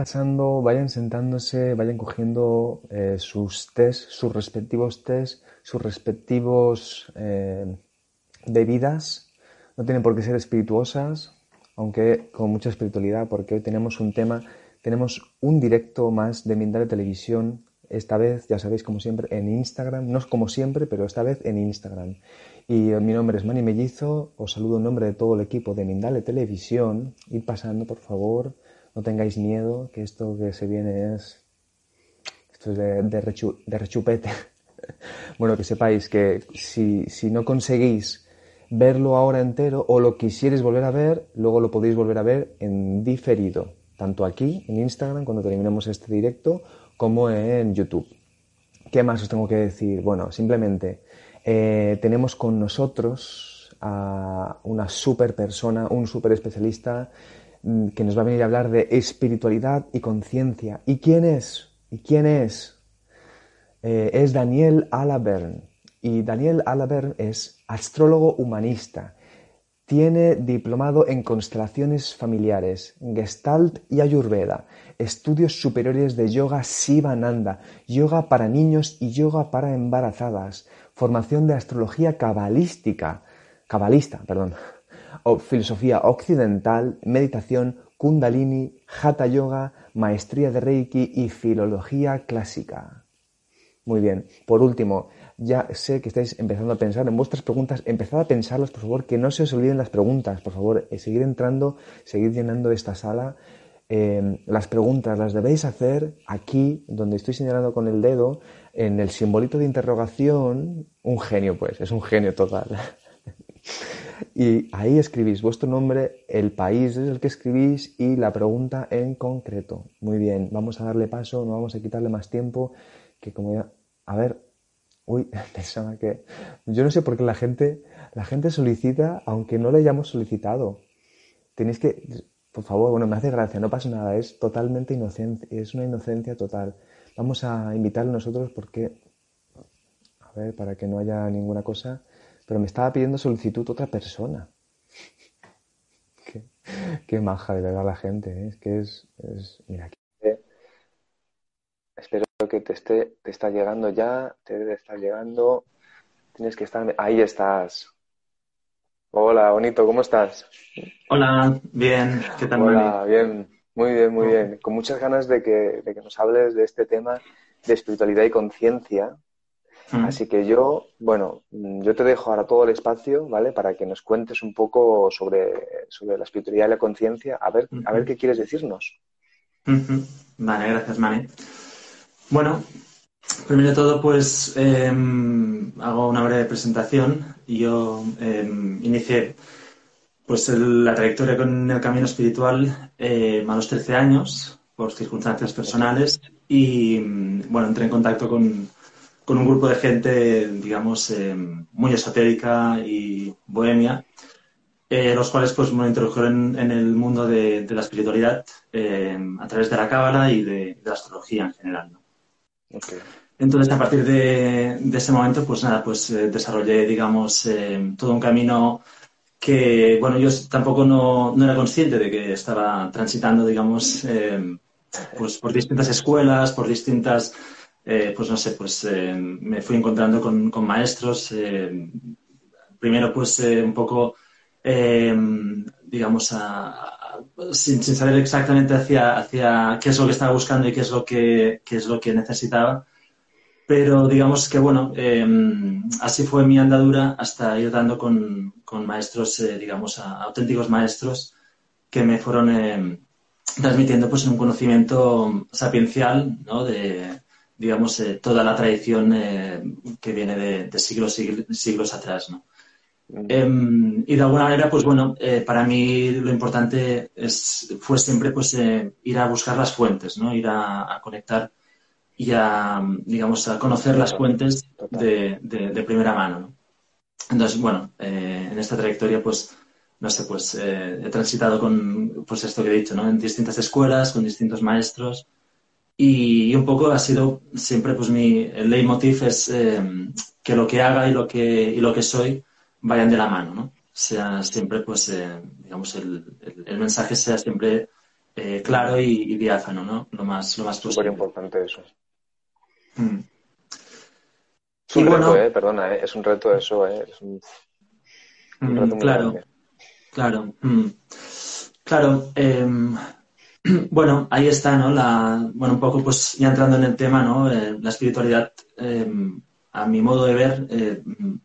pasando, vayan sentándose, vayan cogiendo eh, sus test, sus respectivos test, sus respectivos eh, bebidas. No tienen por qué ser espirituosas, aunque con mucha espiritualidad, porque hoy tenemos un tema, tenemos un directo más de Mindale Televisión, esta vez, ya sabéis, como siempre, en Instagram, no es como siempre, pero esta vez en Instagram. Y mi nombre es Manny Mellizo, os saludo en nombre de todo el equipo de Mindale Televisión. Id pasando, por favor, no tengáis miedo, que esto que se viene es. Esto es de, de, rechupete. bueno, que sepáis que si, si no conseguís verlo ahora entero o lo quisierais volver a ver, luego lo podéis volver a ver en diferido, tanto aquí en Instagram cuando terminemos este directo como en YouTube. ¿Qué más os tengo que decir? Bueno, simplemente eh, tenemos con nosotros a una super persona, un super especialista que nos va a venir a hablar de espiritualidad y conciencia. ¿Y quién es? ¿Y quién es? Eh, es Daniel Alabern. Y Daniel Alabern es astrólogo humanista. Tiene diplomado en constelaciones familiares, Gestalt y Ayurveda, estudios superiores de yoga Sivananda, yoga para niños y yoga para embarazadas, formación de astrología cabalística, cabalista, perdón, filosofía occidental, meditación, kundalini, hatha yoga, maestría de reiki y filología clásica. Muy bien. Por último, ya sé que estáis empezando a pensar en vuestras preguntas. Empezad a pensarlas, por favor, que no se os olviden las preguntas. Por favor, eh, seguir entrando, seguir llenando esta sala. Em, las preguntas las debéis hacer aquí, donde estoy señalando con el dedo, en el simbolito de interrogación. Un genio, pues, es un genio total. Y ahí escribís vuestro nombre, el país es el que escribís y la pregunta en concreto. Muy bien, vamos a darle paso, no vamos a quitarle más tiempo, que como ya... A ver, uy, pensaba que... Yo no sé por qué la gente, la gente solicita aunque no le hayamos solicitado. Tenéis que... Por favor, bueno, me hace gracia, no pasa nada, es totalmente inocencia, es una inocencia total. Vamos a invitarle nosotros porque... A ver, para que no haya ninguna cosa pero me estaba pidiendo solicitud otra persona. qué, maja de verdad la gente, ¿eh? es que es, mira, aquí, espero que te esté, te está llegando ya, te debe estar llegando, tienes que estar, ahí estás. Hola, bonito, ¿cómo estás? Hola, bien, ¿qué tal? Hola, bien, muy bien, muy bien. Con muchas ganas de que, de que nos hables de este tema de espiritualidad y conciencia, Así que yo, bueno, yo te dejo ahora todo el espacio, ¿vale? Para que nos cuentes un poco sobre, sobre la espiritualidad y la conciencia, a ver, a ver qué quieres decirnos. Vale, gracias, Mane. Bueno, primero de todo, pues em, hago una breve presentación. Yo em, inicié pues la trayectoria con el camino espiritual eh, a los 13 años por circunstancias personales y bueno, entré en contacto con con un grupo de gente, digamos, eh, muy esotérica y bohemia, eh, los cuales pues me introdujeron en, el mundo de, la espiritualidad eh, a través de la cábala y de, la astrología en general. Entonces, a partir de, ese momento, pues nada, pues desarrollé, digamos, todo un camino que, bueno, yo tampoco no, no, era consciente de que estaba transitando, digamos, pues por distintas escuelas, por distintas eh, pues no sé, pues eh, me fui encontrando con, maestros, eh, primero pues un poco, digamos, sin, saber exactamente hacia, hacia qué es lo que estaba buscando y qué es lo que, es lo que necesitaba. Pero digamos que, bueno, así fue mi andadura hasta ir dando con, maestros, digamos, auténticos maestros que me fueron transmitiendo pues un conocimiento sapiencial, ¿no? De, digamos, eh, toda la tradición eh, que viene de, siglos, siglos, siglos atrás, ¿no? Em, y de alguna manera, pues bueno, eh, para mí lo importante es, fue siempre pues ir a buscar las fuentes, ¿no? Ir a, conectar y a, digamos, a conocer las fuentes de, de, primera mano, ¿no? Entonces, bueno, en esta trayectoria, pues, no sé, pues he transitado con, pues esto que he dicho, ¿no? En distintas escuelas, con distintos maestros, y, un poco ha sido siempre, pues mi el leitmotiv es eh, que lo que haga y lo que, y lo que soy vayan de la mano, ¿no? Sea siempre, pues, eh, digamos, el, el, mensaje sea siempre eh, claro y, diáfano, ¿no? Lo más, lo más Súper importante eso. Mm. Es un reto, eh, perdona, es un reto eso, eh, es un, mm, reto muy claro, grande. claro, mm. claro. Em, bueno, ahí está, ¿no? La, bueno, un poco, pues ya entrando en el tema, ¿no? Eh, la espiritualidad, em, a mi modo de ver,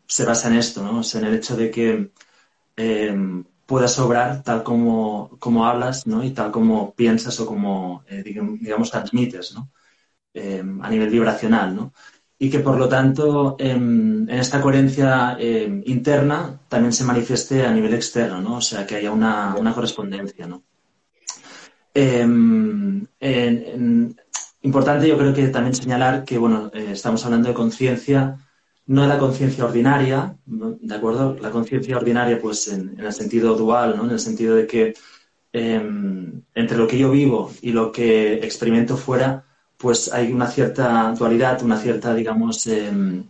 se basa en esto, ¿no? en el hecho de que em, puedas obrar tal como, como hablas, ¿no? Y tal como piensas o como, digamos, transmites, ¿no? a nivel vibracional, ¿no? y que por lo tanto em, en esta coherencia em, interna también se manifieste a nivel externo, ¿no? O sea, que haya una, correspondencia, ¿no? Em, importante yo creo que también señalar que, bueno, eh, estamos hablando de conciencia, no de la conciencia ordinaria, ¿de acuerdo? La conciencia ordinaria, pues en, el sentido dual, ¿no? En el sentido de que entre lo que yo vivo y lo que experimento fuera, pues hay una cierta dualidad, una cierta, digamos, em,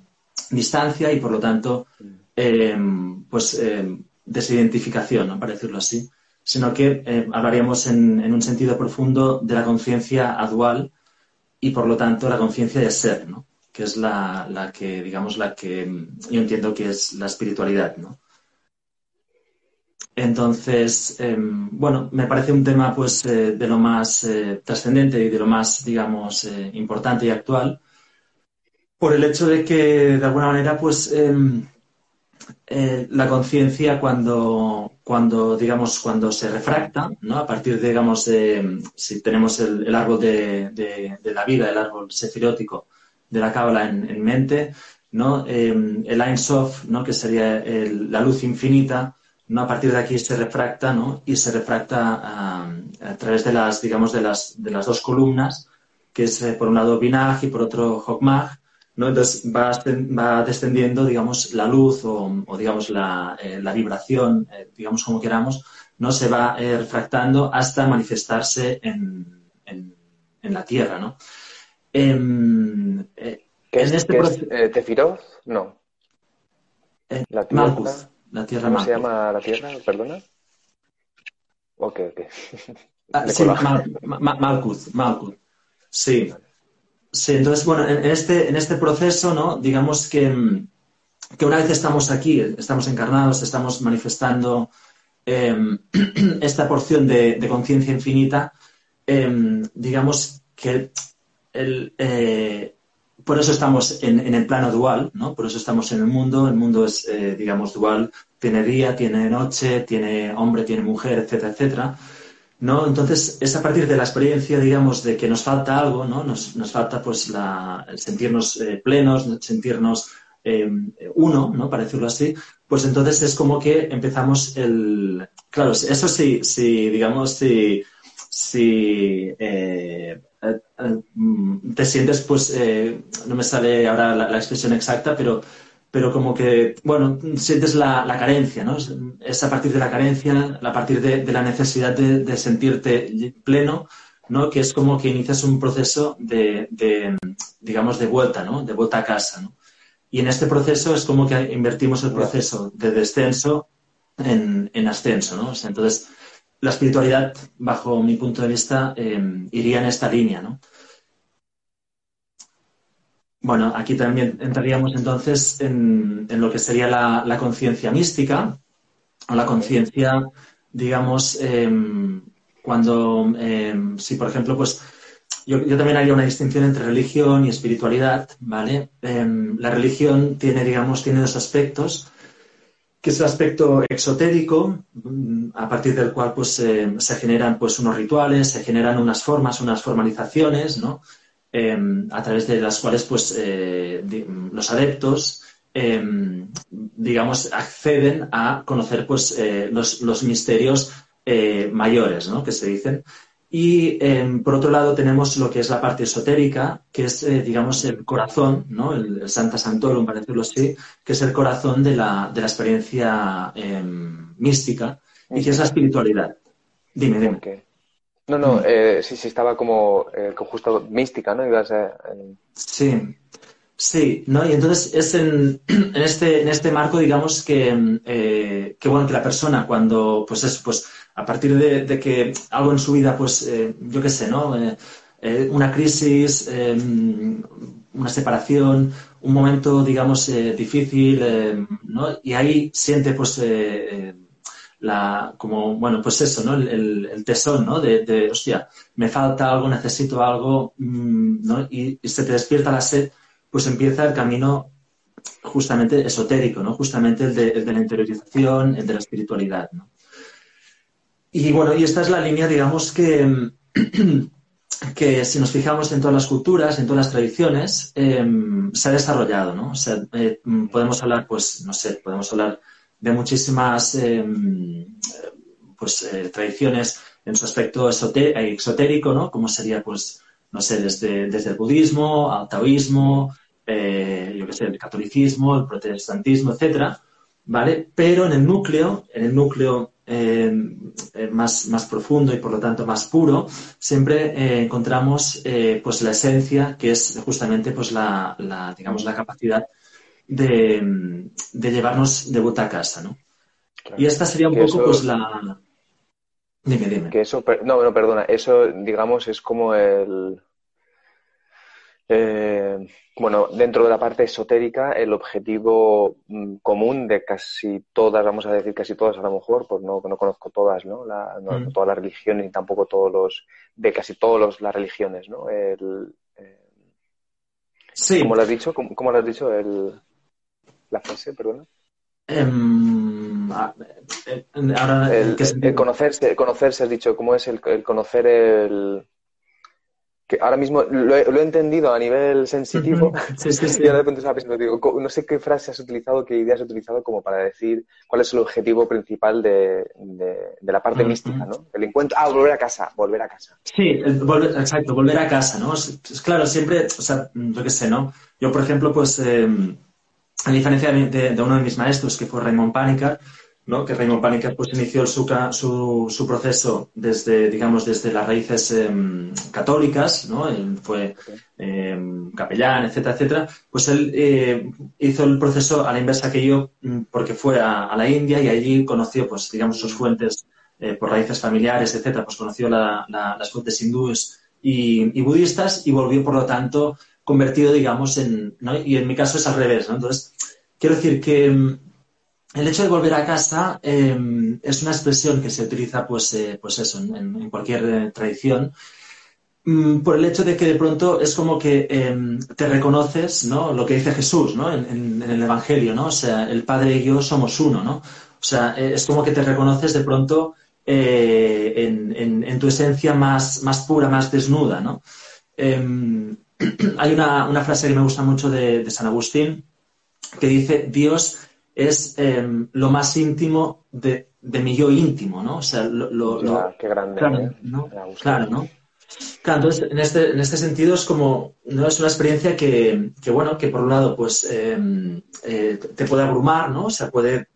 distancia y por lo tanto, em, pues em, desidentificación, ¿no? para decirlo así, sino que hablaríamos en, un sentido profundo de la conciencia dual y por lo tanto la conciencia de ser, ¿no? que es la, que, digamos, la que yo entiendo que es la espiritualidad, ¿no? Entonces, em, bueno, me parece un tema pues eh, de lo más eh, trascendente y de lo más, digamos, eh, importante y actual, por el hecho de que, de alguna manera, pues em, la conciencia cuando, cuando, digamos, cuando se refracta, ¿no? A partir, de, digamos, de, si tenemos el, árbol de, la vida, el árbol sefirótico de la cábala en, mente, ¿no? Em, el Ein Sof, ¿no? Que sería la luz infinita, ¿no? A partir de aquí se refracta, ¿no? Y se refracta a través de las, digamos, de las, de las dos columnas, que es eh, por un lado Binag y por otro Hokmag, ¿no? Entonces va, va descendiendo, digamos, la luz o, digamos, la, eh, la vibración, eh, digamos, como queramos, ¿no? Se va refractando hasta manifestarse en, en, la Tierra, ¿no? Em, ¿Qué es, este ¿Tefiroz? No. la tierra. La Tierra ¿Cómo se llama la Tierra? ¿Perdona? Ok, ok. Ah, sí, Malkuth, Sí. Sí, entonces, bueno, en este, en este proceso, ¿no? Digamos que, que una vez estamos aquí, estamos encarnados, estamos manifestando em, esta porción de, conciencia infinita, em, digamos que el, eh, por eso estamos en, el plano dual, ¿no? Por eso estamos en el mundo. El mundo es, eh, digamos, dual. Tiene día, tiene noche, tiene hombre, tiene mujer, etcétera, etcétera. ¿No? Entonces, es a partir de la experiencia, digamos, de que nos falta algo, ¿no? Nos, falta, pues, el sentirnos eh, plenos, sentirnos em, uno, ¿no? Para decirlo así. Pues entonces es como que empezamos el... Claro, eso sí, sí digamos, si... si eh, eh, eh, mm, te sientes, pues, eh, no me sale ahora la, expresión exacta, pero, pero como que, bueno, sientes la, carencia, ¿no? Es a partir de la carencia, a partir de, la necesidad de, sentirte pleno, ¿no? Que es como que inicias un proceso de, digamos, de vuelta, ¿no? De vuelta a casa, ¿no? Y en este proceso es como que invertimos el proceso de descenso en, en ascenso, ¿no? entonces, la espiritualidad, bajo mi punto de vista, em, iría en esta línea, ¿no? Bueno, aquí también entraríamos entonces en, lo que sería la, conciencia mística, o la conciencia, digamos, em, cuando, em, si por ejemplo, pues yo, también haría una distinción entre religión y espiritualidad, ¿vale? la religión tiene, digamos, tiene dos aspectos que es el aspecto exotérico, a partir del cual pues, se generan pues, unos rituales, se generan unas formas, unas formalizaciones, ¿no? Em, a través de las cuales pues, eh, los adeptos em, digamos, acceden a conocer pues, eh, los, los, misterios eh, mayores, ¿no? que se dicen. Y em, por otro lado tenemos lo que es la parte esotérica, que es, digamos, el corazón, ¿no? El, Santa Santorum, para decirlo así, que es el corazón de la, de la experiencia mística y que es la espiritualidad. Dime, dime. No, no, eh, sí, sí, estaba como eh, justo mística, ¿no? Ibas Sí, sí, ¿no? Y entonces es en, este, en este marco, digamos, que, que, bueno, que la persona cuando, pues es, pues a partir de, que algo en su vida, pues, eh, yo qué sé, ¿no? Eh, una crisis, em, una separación, un momento, digamos, difícil, em, ¿no? Y ahí siente, pues, como, bueno, pues eso, ¿no? El, tesón, ¿no? De, hostia, me falta algo, necesito algo, mm, ¿no? Y, se te despierta la sed, pues empieza el camino justamente esotérico, ¿no? Justamente el de, la interiorización, el de la espiritualidad, ¿no? Y bueno, y esta es la línea, digamos, que, que si nos fijamos en todas las culturas, en todas las tradiciones, em, se ha desarrollado, ¿no? O sea, eh, podemos hablar, pues, no sé, podemos hablar de muchísimas em, pues, eh, tradiciones en su aspecto exotérico, ¿no? Como sería, pues, no sé, desde, desde el budismo al taoísmo, eh, yo qué sé, el catolicismo, el protestantismo, etcétera, ¿vale? Pero en el núcleo, en el núcleo eh, eh, más, más profundo y por lo tanto más puro, siempre encontramos pues la esencia que es justamente pues la, digamos, la capacidad de, llevarnos de vuelta a casa, ¿no? Y esta sería un poco pues la... Dime, dime. Que eso, no, no, perdona, eso digamos es como el eh, bueno, dentro de la parte esotérica, el objetivo mm, común de casi todas, vamos a decir casi todas a lo mejor, pues no, no conozco todas, ¿no? Mm. Todas las religiones ni tampoco todos los, de casi todas las religiones, ¿no? El, eh, sí. ¿Cómo lo has dicho? ¿Cómo, lo has dicho? El, la frase, perdona. Em, eh, el, conocerse, conocerse, has dicho, ¿cómo es el conocer el que ahora mismo lo he, entendido a nivel sensitivo sí, sí, sí. y ahora de repente estaba pensando, digo, no sé qué frase has utilizado, qué ideas has utilizado como para decir cuál es el objetivo principal de, de, la parte mística, ¿no? El encuentro, ah, volver a casa, volver a casa. Sí, volver, exacto, volver a casa, ¿no? Es, claro, siempre, o sea, yo qué sé, ¿no? Yo, por ejemplo, pues, eh, a diferencia de, de, uno de mis maestros, que fue Raymond Panicar, ¿no? que Raymond Paniker pues, inició su, su, su, proceso desde, digamos, desde las raíces em, católicas, ¿no? Él fue em, capellán, etcétera, etcétera. Pues él eh, hizo el proceso a la inversa que yo, mm, porque fue a, la India y allí conoció, pues, digamos, sus fuentes eh, por raíces familiares, etcétera, pues conoció las fuentes hindúes y, budistas y volvió, por lo tanto, convertido, digamos, en. Y en mi caso es al revés. Entonces, quiero decir que em, el hecho de volver a casa em, es una expresión que se utiliza, pues, eh, pues eso, en, cualquier eh, tradición, mm, por el hecho de que de pronto es como que em, te reconoces, ¿no? Lo que dice Jesús, ¿no? En, el Evangelio, ¿no? O sea, el Padre y yo somos uno, ¿no? O sea, eh, es como que te reconoces de pronto en, tu esencia más, más pura, más desnuda, ¿no? Hay una, frase que me gusta mucho de, de San Agustín que dice, Dios es em, lo más íntimo de, mi yo íntimo, ¿no? O sea, lo... qué grande. Claro, ¿eh? ¿no? Claro, ¿no? Claro, entonces, en este, en este sentido es como, ¿no? Es una experiencia que, bueno, que por un lado, pues, em, eh, te puede abrumar, ¿no? O sea, puede,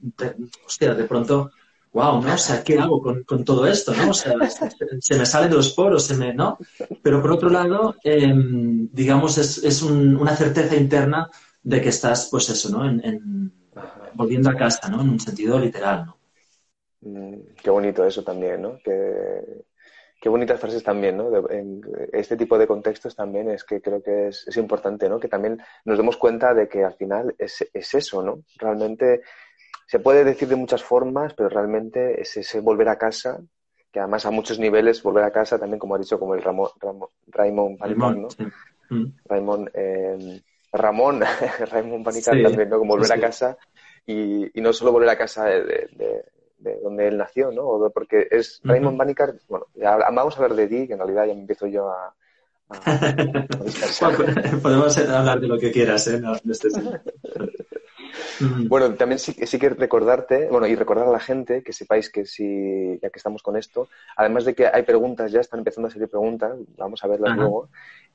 hostia, de pronto, wow, ¿no? O sea, ¿qué hago con, todo esto, no? O sea, se, me salen de los poros, se me, ¿no? Pero por otro lado, em, digamos, es, una certeza interna de que estás, pues eso, ¿no? en volviendo a casa, ¿no? En un sentido literal, ¿no? Mm, qué bonito eso también, ¿no? Qué, bonitas frases también, ¿no? en este tipo de contextos también es que creo que es, importante, ¿no? Que también nos demos cuenta de que al final es, eso, ¿no? Realmente se puede decir de muchas formas, pero realmente es ese volver a casa, que además a muchos niveles volver a casa también, como ha dicho, como el Ramón, Raymond ¿no? Mm. Raymond, eh, Ramón, Raymond Panicar también, ¿no? Como volver a casa y, no solo volver a casa de, donde él nació, ¿no? Porque es Raymond Panicar, bueno, vamos a hablar de ti, que en realidad ya empiezo yo a... Podemos hablar de lo que quieras, ¿eh? Bueno, también sí, sí que recordarte, bueno, y recordar a la gente que sepáis que si, ya que estamos con esto, además de que hay preguntas, ya están empezando a salir preguntas, vamos a verlas luego,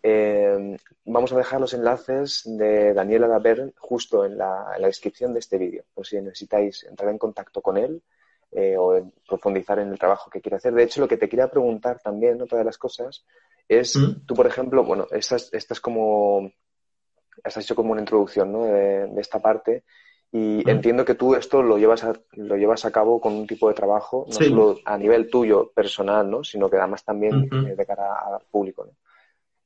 eh, vamos a dejar los enlaces de Daniela Daber justo en la, descripción de este vídeo, por si necesitáis entrar en contacto con él eh, o profundizar en el trabajo que quiere hacer. De hecho, lo que te quería preguntar también, otra de las cosas, es, ¿Mm? tú, por ejemplo, bueno, esta es, como, has hecho como una introducción ¿no? de, esta parte, Y entiendo que tú esto lo llevas a, lo llevas a cabo con un tipo de trabajo, no solo a nivel tuyo personal, ¿no? sino que además también eh, de cara al público. ¿no?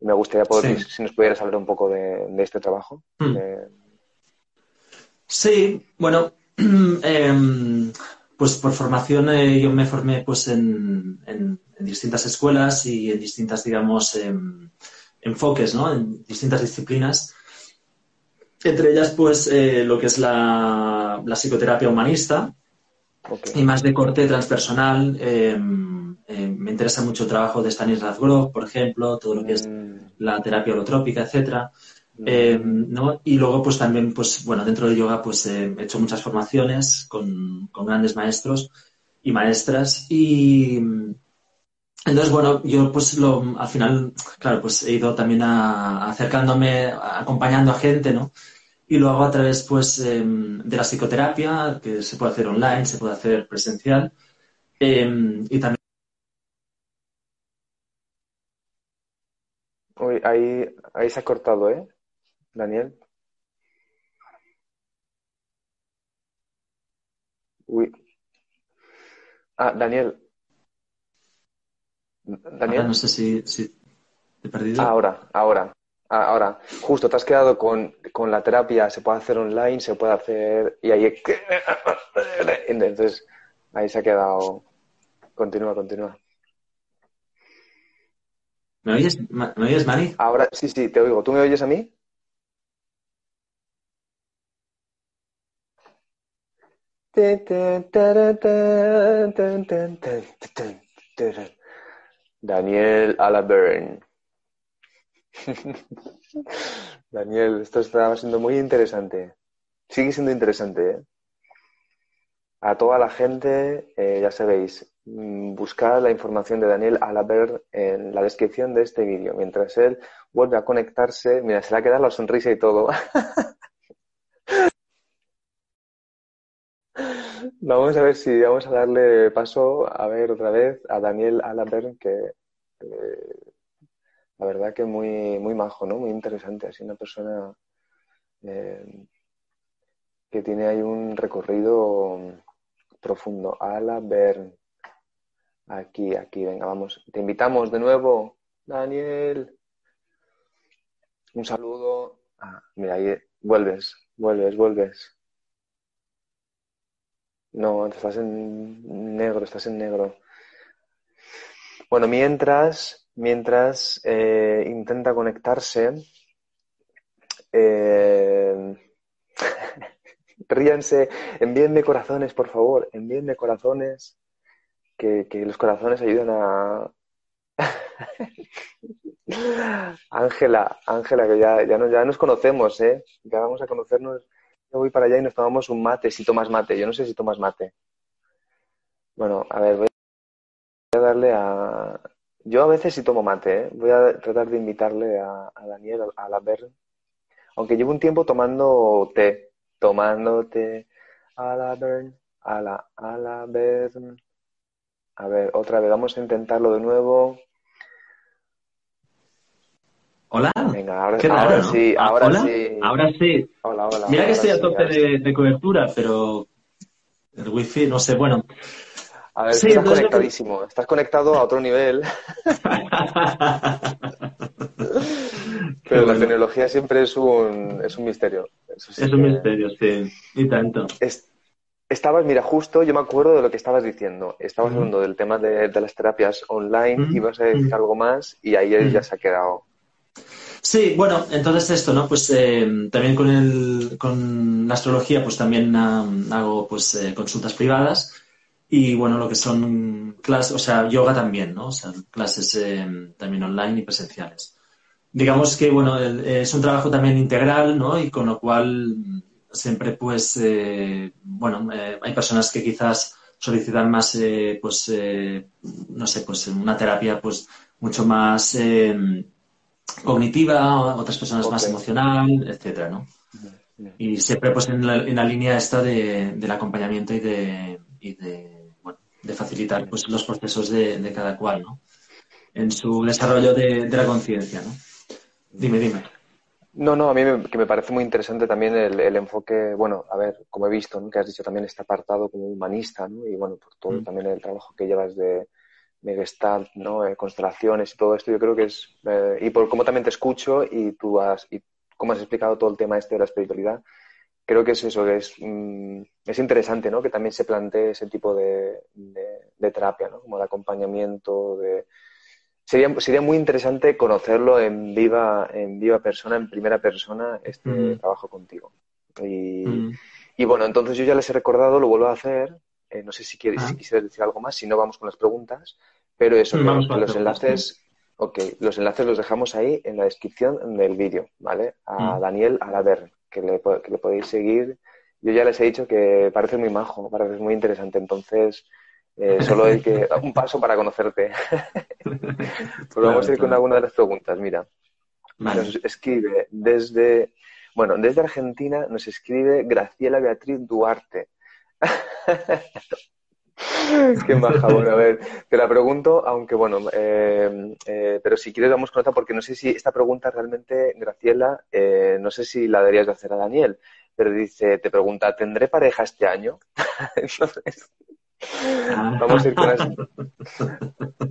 Y me gustaría poder, si nos pudieras hablar un poco de, este trabajo. Mm. Sí, bueno, em, pues por formación eh, yo me formé pues en, en, distintas escuelas y en distintas, digamos, em, enfoques, ¿no? En distintas disciplinas. Entre ellas, pues, eh, lo que es la, psicoterapia humanista y más de corte transpersonal. Em, em, me interesa mucho el trabajo de Stanisław Grof, por ejemplo, todo lo que es mm. la terapia holotrópica, etcétera. Mm. Em, ¿no? Y luego, pues también, pues bueno, dentro del yoga, pues he hecho muchas formaciones con, con grandes maestros y maestras. Y, entonces, bueno, yo pues lo, al final, claro, pues he ido también acercándome, acompañando a gente, ¿no? Y lo hago a través, pues, em, de la psicoterapia, que se puede hacer online, se puede hacer presencial. Em, y también... Uy, ahí, ahí se ha cortado, ¿eh? Daniel. Uy. Ah, Daniel, Daniel. no sé si, te he perdido. Ahora, ahora, ahora. Justo, te has quedado con, la terapia, se puede hacer online, se puede hacer. Y ahí. Entonces, ahí se ha quedado. Continúa, continúa. ¿Me oyes, ¿Me oyes, Mari? Ahora, sí, sí, te oigo. ¿Tú me oyes a mí? Daniel Alabern. Daniel, esto estaba siendo muy interesante. Sigue siendo interesante, ¿eh? A toda la gente, eh, ya sabéis, mm, buscar la información de Daniel Alabern en la descripción de este vídeo. Mientras él vuelve a conectarse, mira, se le ha quedado la sonrisa y todo. Vamos a ver si vamos a darle paso a ver otra vez a Daniel Alabern, que la verdad que muy, muy majo, ¿no? Muy interesante. Así una persona eh, que tiene ahí un recorrido profundo. Alabern. Aquí, aquí, venga, vamos. Te invitamos de nuevo, Daniel. Un saludo. Ah, mira, ahí vuelves, vuelves, vuelves. No, estás en negro, estás en negro. Bueno, mientras, mientras eh, intenta conectarse, eh, ríanse, envíenme corazones, por favor, envíenme corazones, que, los corazones ayudan a... Ángela, Ángela, que ya, ya, ya nos conocemos, ¿eh? Ya vamos a conocernos yo voy para allá y nos tomamos un mate, si tomas mate. Yo no sé si tomas mate. Bueno, a ver, voy a darle a... Yo a veces sí tomo mate, ¿eh? Voy a tratar de invitarle a, Daniel a la ver. Aunque llevo un tiempo tomando té. Tomando té. A la Bern. A la, a la Bern. A ver, otra vez. Vamos a intentarlo de nuevo. Hola. Venga, ahora, sí, ahora sí. Ahora sí. Hola, hola. Mira que estoy a tope de, cobertura, pero el wifi, no sé, bueno. A ver, estás conectadísimo. Estás conectado a otro nivel. pero la tecnología siempre es un, es un misterio. es un misterio, sí. Y tanto. estabas, mira, justo yo me acuerdo de lo que estabas diciendo. Estabas hablando del tema de, las terapias online, ibas a decir algo más y ahí ya se ha quedado. Sí, bueno, entonces esto, ¿no? Pues eh, también con, el, con la astrología, pues también hago pues eh, consultas privadas y bueno, lo que son clases, o sea, yoga también, ¿no? O sea, clases eh, también online y presenciales. Digamos que, bueno, es un trabajo también integral, ¿no? Y con lo cual siempre, pues, bueno, hay personas que quizás solicitan más, pues, no sé, pues una terapia, pues, mucho más cognitiva, otras personas más emocional, etcétera, ¿no? Y siempre pues en la, línea esta de, del acompañamiento y de, y de, bueno, de facilitar pues los procesos de, cada cual, ¿no? En su desarrollo de, la conciencia, ¿no? Dime, dime. No, no, a mí me, que me parece muy interesante también el, enfoque, bueno, a ver, como he visto, ¿no? que has dicho también este apartado como humanista, ¿no? Y bueno, por todo mm. también el trabajo que llevas de, Gestalt, ¿no? Eh, constelaciones y todo esto, yo creo que es, eh, y por cómo también te escucho y tú has, y cómo has explicado todo el tema este de la espiritualidad, creo que es eso, que es, mm, es interesante, ¿no? Que también se plantee ese tipo de, de, terapia, ¿no? Como de acompañamiento, de... Sería, sería muy interesante conocerlo en viva, en viva persona, en primera persona, este mm. trabajo contigo. Y, mm. y, bueno, entonces yo ya les he recordado, lo vuelvo a hacer. Eh, no sé si, quieres, si quisieras decir algo más, si no vamos con las preguntas. Pero eso, los enlaces, ok, los enlaces los dejamos ahí en la descripción del vídeo, ¿vale? A Daniel Alaver que le, que le podéis seguir. Yo ya les he dicho que parece muy majo, parece muy interesante, entonces eh, solo hay que un paso para conocerte. pues vamos a ir con alguna de las preguntas. Mira, nos escribe desde, bueno, desde Argentina nos escribe Graciela Beatriz Duarte. Qué maja, a ver, te la pregunto, aunque bueno, eh, eh, pero si quieres vamos con otra, porque no sé si esta pregunta realmente, Graciela, eh, no sé si la deberías de hacer a Daniel, pero dice, te pregunta, ¿tendré pareja este año? Entonces, vamos a ir con esto.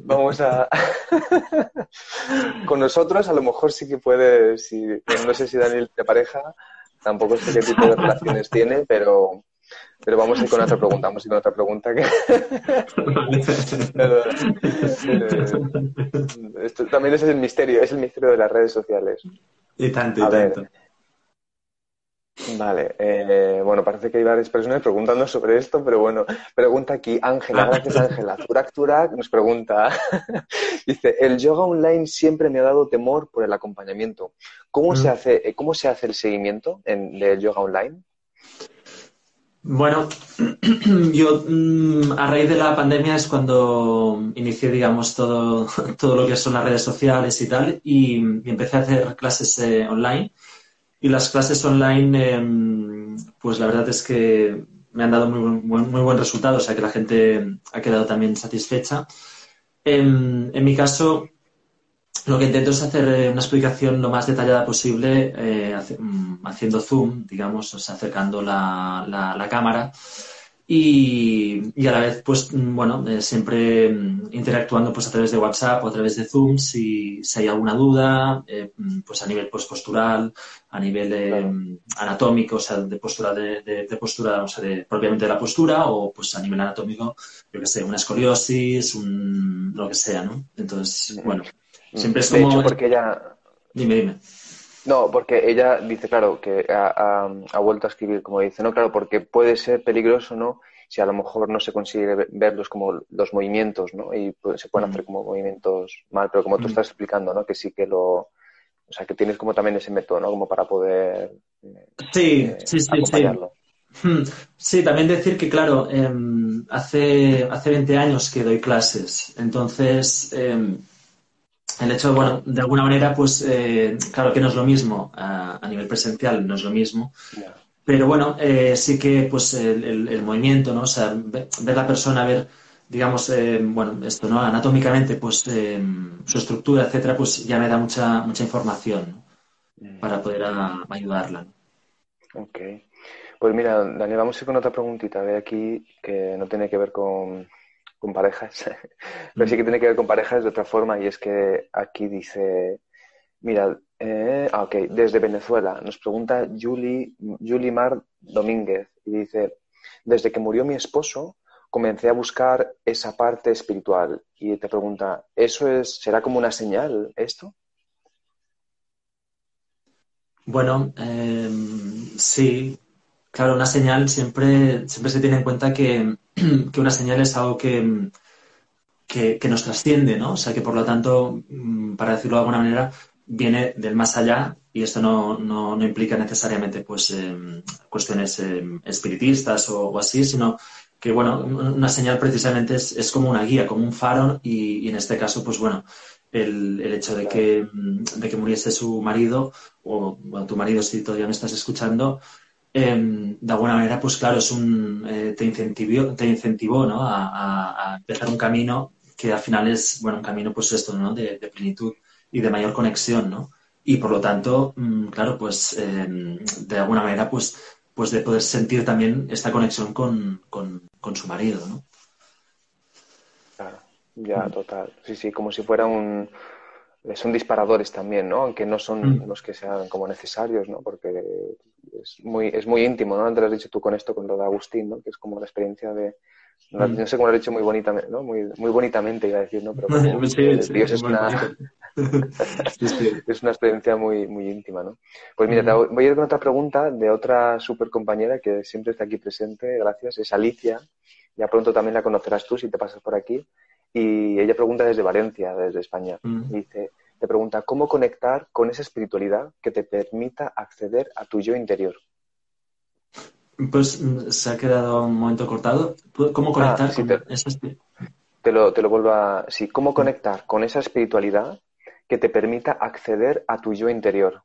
Vamos a... con nosotros a lo mejor sí que puede, no sé si Daniel te pareja, tampoco sé qué tipo de relaciones tiene, pero pero vamos a ir con otra pregunta, vamos a ir con otra pregunta que... Esto también es el misterio, es el misterio de las redes sociales. Y tanto, y tanto. Vale, eh, bueno, parece que hay varias personas preguntando sobre esto, pero bueno, pregunta aquí Ángela, gracias Ángela. Turak Turak nos pregunta, dice, el yoga online siempre me ha dado temor por el acompañamiento. ¿Cómo, se, mm. hace, ¿cómo se hace el seguimiento en, del yoga online? Bueno, yo mm, a raíz de la pandemia es cuando inicié, digamos, todo, todo lo que son las redes sociales y tal, y, empecé a hacer clases eh, online. Y las clases online, em, pues la verdad es que me han dado muy, muy, buen resultado, o sea que la gente ha quedado también satisfecha. Em, en mi caso, lo que intento es hacer eh, una explicación lo más detallada posible, eh, mm, haciendo zoom, digamos, o sea, acercando la, la, cámara y, y, a la vez, pues, mm, bueno, eh, siempre mm, interactuando pues a través de WhatsApp o a través de Zoom si, si hay alguna duda, pues a nivel pues, postural, a nivel anatómico, o sea, de postura, de, de, postura, o sea, de, propiamente de la postura o pues a nivel anatómico, yo que sé, una escoliosis, un, lo que sea, ¿no? Entonces, bueno. Siempre es como... porque ella... Dime, dime. No, porque ella dice, claro, que ha, vuelto a escribir, como dice, no, claro, porque puede ser peligroso, ¿no? Si a lo mejor no se consigue verlos como los movimientos, ¿no? Y pues, se pueden mm. hacer como movimientos mal, pero como tú mm. estás explicando, ¿no? Que sí que lo... O sea, que tienes como también ese método, ¿no? Como para poder... Eh, sí, eh, sí, sí, sí. Hmm. Sí, también decir que, claro, em, hace, hace 20 años que doy clases, entonces... Em, el hecho, bueno, de alguna manera, pues eh, claro que no es lo mismo a, nivel presencial, no es lo mismo. Pero bueno, eh, sí que pues el, movimiento, ¿no? O sea, ver, la persona, ver, digamos, eh, bueno, esto, ¿no? Anatómicamente, pues su estructura, etcétera, pues ya me da mucha, mucha información para poder ayudarla. Ok. Pues mira, Daniel, vamos a ir con otra preguntita de aquí que no tiene que ver con, con parejas, pero sí que tiene que ver con parejas de otra forma y es que aquí dice, mira, eh, ah, ok, desde Venezuela nos pregunta Julie, Julie Mar Domínguez y dice, desde que murió mi esposo comencé a buscar esa parte espiritual y te pregunta, ¿eso es, será como una señal esto? Bueno, em, sí, claro, una señal siempre, siempre se tiene en cuenta que que una señal es algo que, que, nos trasciende, ¿no? O sea, que por lo tanto, mm, para decirlo de alguna manera, viene del más allá y esto no, no, implica necesariamente pues em, cuestiones em, espiritistas o, así, sino que, bueno, una señal precisamente es, como una guía, como un faro y, en este caso, pues bueno, el, el hecho de que, mm, de que muriese su marido o tu marido si todavía me estás escuchando, Em, de alguna manera, pues claro, es un, eh, te, incentivó, te incentivó ¿no? a, empezar un camino que al final es, bueno, un camino pues esto, ¿no? De, plenitud y de mayor conexión, ¿no? y por lo tanto, mm, claro, pues em, de alguna manera, pues, pues de poder sentir también esta conexión con, su marido, ¿no? Claro, ya, total. Sí, sí, como si fuera un... Son disparadores también, ¿no? Aunque no son mm. los que sean como necesarios, ¿no? Porque es muy, es muy íntimo, ¿no? Antes lo has dicho tú con esto, con lo de Agustín, ¿no? Que es como la experiencia de, no, sé cómo lo he dicho muy bonitamente, ¿no? Muy, muy bonitamente iba a decir, ¿no? Pero Dios es una, es una experiencia muy, muy íntima, ¿no? Pues mira, voy a ir con otra pregunta de otra super compañera que siempre está aquí presente, gracias, es Alicia. Ya pronto también la conocerás tú si te pasas por aquí. Y ella pregunta desde Valencia, desde España. Dice, te pregunta, ¿cómo conectar con esa espiritualidad que te permita acceder a tu yo interior? Pues mm, se ha quedado un momento cortado. ¿Cómo ah, conectar con te, esa te lo, te lo vuelvo a... Sí, ¿cómo conectar con esa espiritualidad que te permita acceder a tu yo interior?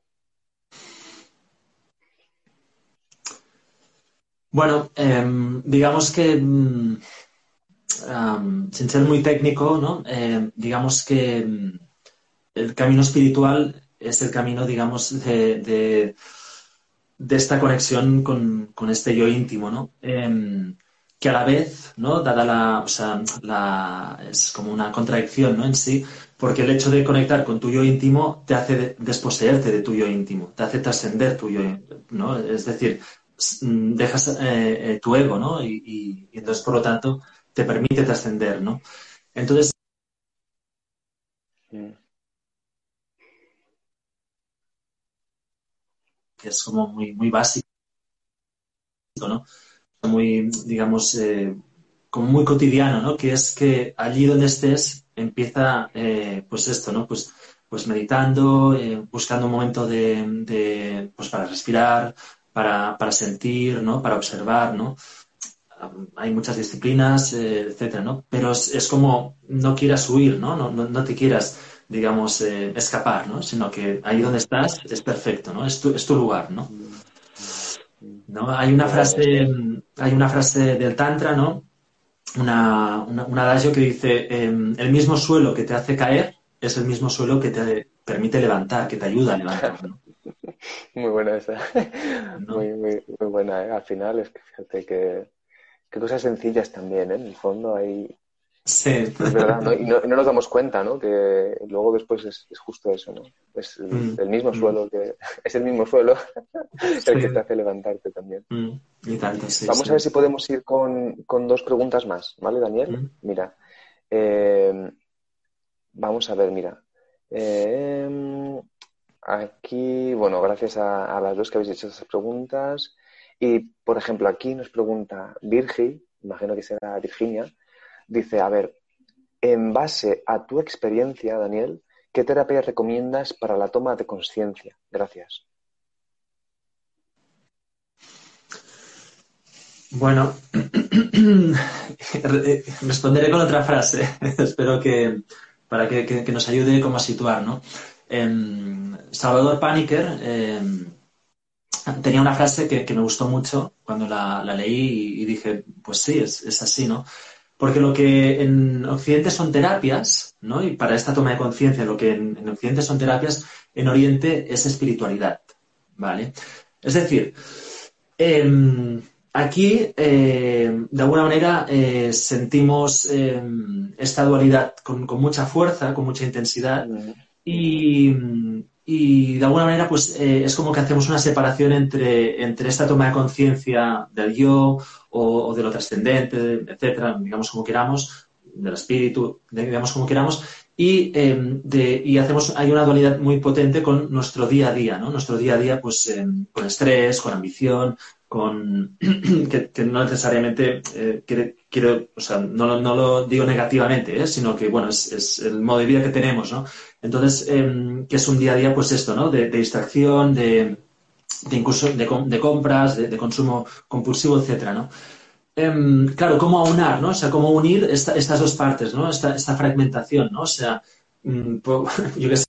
Bueno, em, digamos que, sin ser muy técnico. Em, digamos que mm, el camino espiritual es el camino, digamos, de esta conexión con, este yo íntimo. Em, que a la vez. Dada la, es como una contradicción. En sí, porque el hecho de conectar con tu yo íntimo te hace desposeerte de tu yo íntimo, te hace trascender tu yo. Es decir, mm, dejas eh, eh, tu ego, ¿no? Y, entonces, por lo tanto, te permite trascender, ¿no? Entonces, que es como muy, muy básico, ¿no? Muy, digamos, eh, como muy cotidiano, ¿no? Que es que allí donde estés empieza, eh, pues esto, ¿no? Pues, pues meditando, eh, buscando un momento de, pues para respirar, para, sentir, ¿no? Para observar, ¿no? Hay muchas disciplinas, etcétera, ¿no? Pero es, como no quieras huir, ¿no? No, no, no te quieras digamos, eh, escapar, ¿no? Sino que ahí donde estás es perfecto, ¿no? Es tu, es tu lugar, ¿no? ¿no? Hay una frase, hay una frase del Tantra, ¿no? Una, un adagio que dice, em, el mismo suelo que te hace caer es el mismo suelo que te permite levantar, que te ayuda a levantar, ¿no? Muy buena esa. Muy, muy, muy buena, ¿eh? Al final es que fíjate que, que cosas sencillas también, ¿eh? En el fondo hay, Sí. Es verdad, ¿no? Y, no, nos damos cuenta, ¿no? Que luego después es, justo eso, ¿no? Es el, mm. mismo mm. suelo que es el mismo suelo el que te hace levantarte también. Mm. Y tanto, sí, Vamos a ver si podemos ir con, dos preguntas más, ¿vale, Daniel? Mira, eh, vamos a ver, mira. Eh, aquí, bueno, gracias a, a, las dos que habéis hecho esas preguntas. Y, por ejemplo, aquí nos pregunta Virgi, imagino que será Virginia, Dice, a ver, en base a tu experiencia, Daniel, ¿qué terapia recomiendas para la toma de conciencia? Gracias. Bueno, responderé con otra frase. Espero que para que, nos ayude como a situar, ¿no? Em, Salvador Paniker em, tenía una frase que, me gustó mucho cuando la, leí y, dije, pues sí, es, es así, ¿no? Porque lo que en Occidente son terapias, ¿no? Y para esta toma de conciencia, lo que en, Occidente son terapias, en Oriente es espiritualidad, ¿vale? Es decir, em, aquí, em, de alguna manera, eh, sentimos em, esta dualidad con, mucha fuerza, con mucha intensidad, y, y de alguna manera, pues eh, es como que hacemos una separación entre, entre esta toma de conciencia del yo o, de lo trascendente, etcétera, digamos como queramos, del espíritu, digamos como queramos, y, em, de, y hacemos, hay una dualidad muy potente con nuestro día a día, ¿no? Nuestro día a día, pues, em, con estrés, con ambición, con que, no necesariamente eh, quiero, o sea, no, no, lo digo negativamente, ¿eh? sino que, bueno, es, es, el modo de vida que tenemos, ¿no? Entonces, em, que es un día a día, pues esto, ¿no? De, distracción, de, de incluso de, compras, de, consumo compulsivo, etcétera, ¿no? Em, claro, ¿cómo aunar, ¿no? O sea, cómo unir estas dos partes, ¿no? Esta, esta fragmentación, ¿no? O sea, mm, yo qué sé.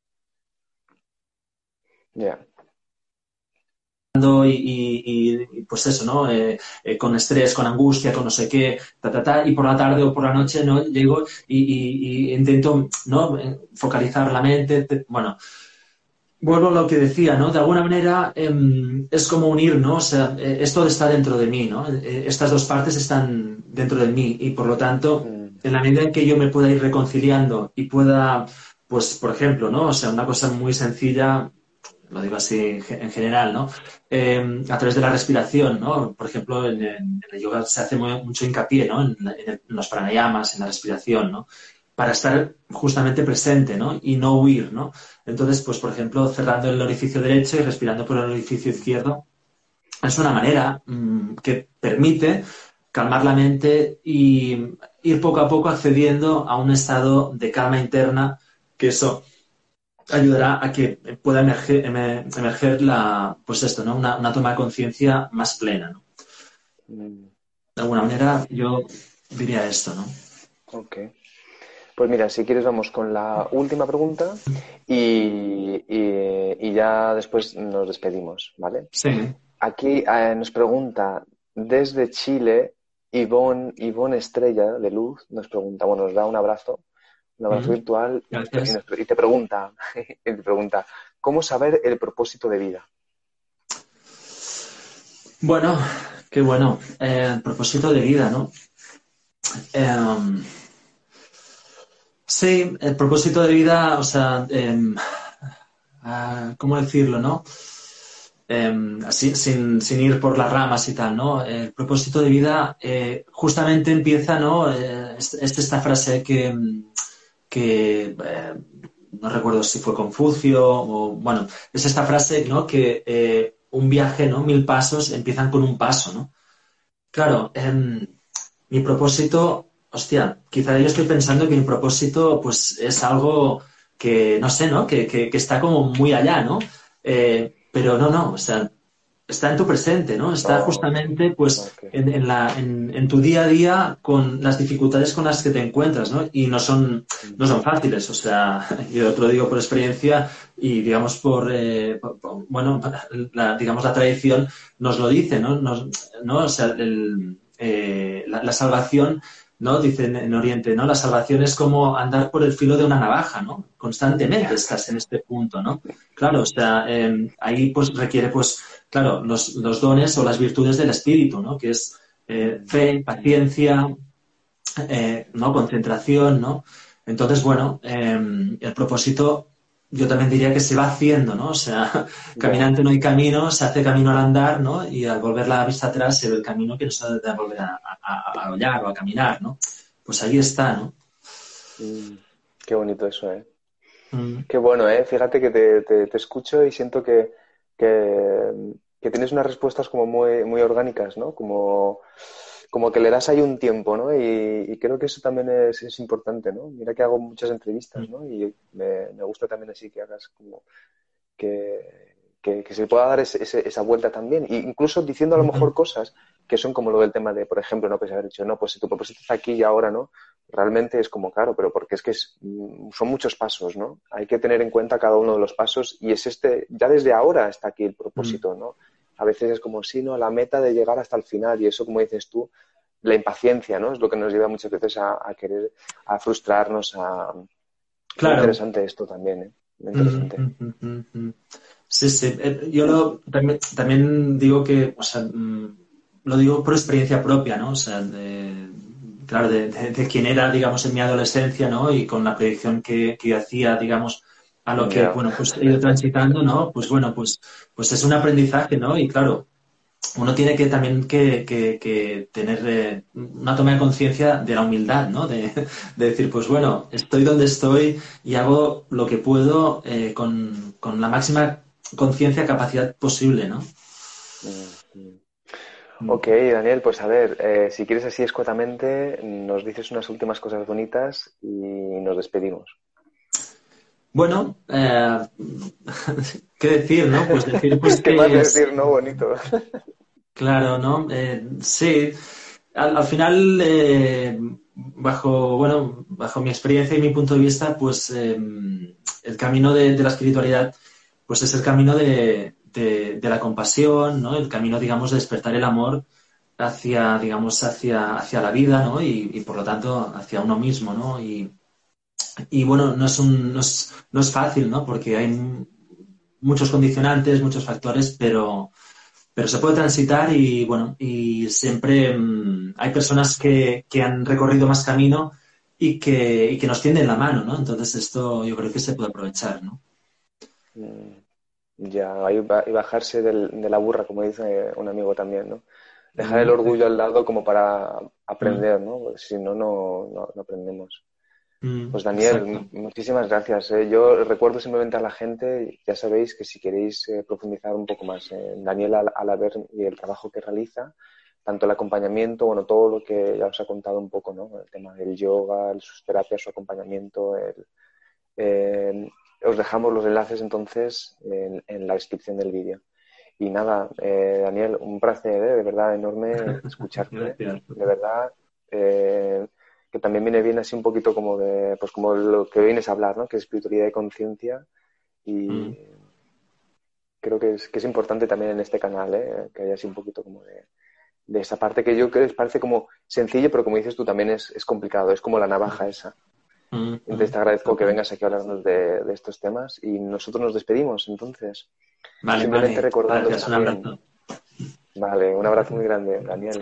Y, pues eso, ¿no? Eh, eh, con estrés, con angustia, con no sé qué, ta, ta, ta, y por la tarde o por la noche, ¿no? Llego y, intento, ¿no? Focalizar la mente, bueno. vuelvo a lo que decía, ¿no? De alguna manera em, es como unir, ¿no? O sea, eh, esto está dentro de mí, ¿no? Eh, estas dos partes están dentro de mí y por lo tanto, mm. en la medida en que yo me pueda ir reconciliando y pueda, pues, por ejemplo, ¿no? O sea, una cosa muy sencilla, lo digo así en general, ¿no? Em, a través de la respiración, ¿no? Por ejemplo, en, el yoga se hace mucho hincapié, ¿no? En, en, los pranayamas, en la respiración, ¿no? para estar justamente presente, ¿no? Y no huir, ¿no? Entonces, pues, por ejemplo, cerrando el orificio derecho y respirando por el orificio izquierdo, es una manera mm, que permite calmar la mente y ir poco a poco accediendo a un estado de calma interna, que eso ayudará a que pueda emerger, emerger la, pues esto, ¿no? Una, toma de conciencia más plena, ¿no? De alguna manera, yo diría esto, ¿no? Ok. Pues mira, si quieres vamos con la última pregunta y, ya después nos despedimos, ¿vale? Sí. Aquí eh, nos pregunta desde Chile Ivonne, Ivonne Estrella de Luz, nos pregunta, bueno, nos da un abrazo, un abrazo virtual y, te pregunta, te pregunta, ¿cómo saber el propósito de vida? Bueno, qué bueno. Eh, el propósito de vida, ¿no? Em, Sí, el propósito de vida, o sea, em, ah, ¿cómo decirlo, no? Em, sin, ir por las ramas y tal, ¿no? El propósito de vida eh, justamente empieza, ¿no? Eh, es, esta frase que, que eh, no recuerdo si fue Confucio o, bueno, es esta frase, ¿no? Que un viaje, ¿no? Mil pasos empiezan con un paso, ¿no? Claro, em, mi propósito hostia, quizá yo estoy pensando que mi propósito pues es algo que, no sé, ¿no? Que, está como muy allá, ¿no? Eh, pero no, no, o sea, está en tu presente, ¿no? Está oh, justamente pues en, la, en, tu día a día con las dificultades con las que te encuentras, ¿no? Y no son, no son fáciles, o sea, yo te lo digo por experiencia y digamos por, eh, bueno, la, digamos la tradición nos lo dice, ¿no? ¿no? O sea, eh, la, salvación ¿no? Dicen en Oriente, ¿no? La salvación es como andar por el filo de una navaja, ¿no? Constantemente estás en este punto, ¿no? Claro, o sea, em, ahí pues requiere, pues, claro, los, dones o las virtudes del espíritu, ¿no? Que es eh, fe, paciencia, eh, ¿no? Concentración, ¿no? Entonces, bueno, em, el propósito yo también diría que se va haciendo, ¿no? O sea, caminante no hay camino, se hace camino al andar, ¿no? Y al volver la vista atrás se ve el camino que nos ha de volver a, a, o a caminar, ¿no? Pues ahí está, ¿no? Mm, qué bonito eso, ¿eh? Mm. Qué bueno, ¿eh? Fíjate que te, escucho y siento que, que, tienes unas respuestas como muy, muy orgánicas, ¿no? Como como que le das ahí un tiempo, ¿no? Y, creo que eso también es, importante, ¿no? Mira que hago muchas entrevistas, ¿no? Y me, gusta también así que hagas como que, que, se pueda dar esa vuelta también. E incluso diciendo a lo mejor cosas que son como lo del tema de, por ejemplo, no pues haber dicho, no, pues si tu propósito está aquí y ahora, ¿no? Realmente es como, claro, pero porque es que mm, son muchos pasos, ¿no? Hay que tener en cuenta cada uno de los pasos y es este, ya desde ahora está aquí el propósito, ¿no? A veces es como si, ¿no? La meta de llegar hasta el final y eso, como dices tú, la impaciencia, ¿no? Es lo que nos lleva muchas veces a, querer, a frustrarnos, a... Claro. interesante esto también, ¿eh? interesante. Mm, mm, mm, sí, sí. Eh, yo lo, también, digo que, o sea, lo digo por experiencia propia, ¿no? O sea, de, claro, de, de, quién era, digamos, en mi adolescencia, ¿no? Y con la predicción que, que hacía, digamos, a lo que, bueno, pues he ido transitando, ¿no? Pues bueno, pues, pues es un aprendizaje, ¿no? Y claro, uno tiene que también que, que, tener eh, una toma de conciencia de la humildad, ¿no? De, decir, pues bueno, estoy donde estoy y hago lo que puedo eh, con, la máxima conciencia, capacidad posible, ¿no? Mm. Ok, Daniel, pues a ver, eh, si quieres así escuetamente, nos dices unas últimas cosas bonitas y nos despedimos. Bueno, eh, ¿qué decir, no? Pues decir pues ¿Qué que decir, no? Bonito. Claro, ¿no? Eh, sí, al, final, eh, bajo, bueno, bajo mi experiencia y mi punto de vista, pues el camino de, la espiritualidad, pues es el camino de, la compasión, ¿no? El camino, digamos, de despertar el amor hacia, digamos, hacia, hacia la vida, ¿no? Y, y por lo tanto, hacia uno mismo, ¿no? Y, y bueno, no es, un, no es, no es fácil, ¿no? Porque hay muchos condicionantes, muchos factores, pero, pero se puede transitar y bueno, y siempre mm, hay personas que, que, han recorrido más camino y que, y que nos tienden la mano, ¿no? Entonces esto yo creo que se puede aprovechar, ¿no? Mm, ya, y bajarse de la burra, como dice un amigo también, ¿no? Dejar el orgullo al lado como para aprender, ¿no? si no, no, no aprendemos. Mm, pues Daniel, muchísimas gracias. ¿eh? Yo recuerdo simplemente a la gente, ya sabéis que si queréis eh, profundizar un poco más en Daniel Alaver y el trabajo que realiza, tanto el acompañamiento, bueno, todo lo que ya os ha contado un poco, ¿no? El tema del yoga, sus terapias, su acompañamiento, eh, os dejamos los enlaces entonces en, la descripción del vídeo. Y nada, Daniel, un placer, de verdad enorme escucharte. de verdad que también viene bien así un poquito como de, pues como lo que vienes a hablar, ¿no? Que es espiritualidad y conciencia y mm. creo que es, que es importante también en este canal, ¿eh? Que haya así un poquito como de, de esa parte que yo creo que parece como sencillo, pero como dices tú también es, es complicado, es como la navaja esa. Mm. Entonces te agradezco que vengas aquí a hablarnos de, de, estos temas y nosotros nos despedimos entonces. Vale, Simplemente vale. recordando un abrazo. Vale, un abrazo muy grande, Daniel.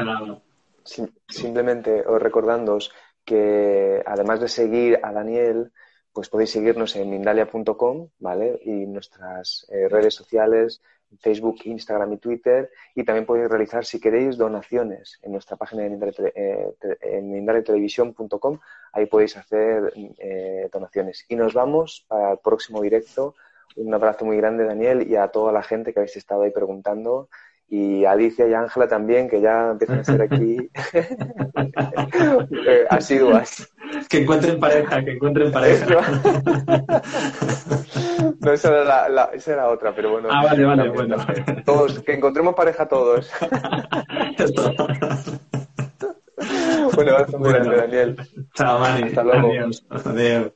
simplemente os recordándoos que además de seguir a Daniel, pues podéis seguirnos en mindalia.com, ¿vale? Y nuestras eh, redes sociales, Facebook, Instagram y Twitter. Y también podéis realizar, si queréis, donaciones en nuestra página de mindaliatelevisión.com. Ahí podéis hacer eh, donaciones. Y nos vamos para el próximo directo. Un abrazo muy grande, Daniel, y a toda la gente que habéis estado ahí preguntando y Alicia y Ángela también, que ya empiezan a ser aquí eh, asiduas. Que encuentren pareja, que encuentren pareja. no, esa era, la, esa era otra, pero bueno. Ah, vale, vale, bueno. Todos, que encontremos pareja todos. bueno, un abrazo muy grande, Daniel. Chao, Mani. Hasta luego. Adiós. Adiós.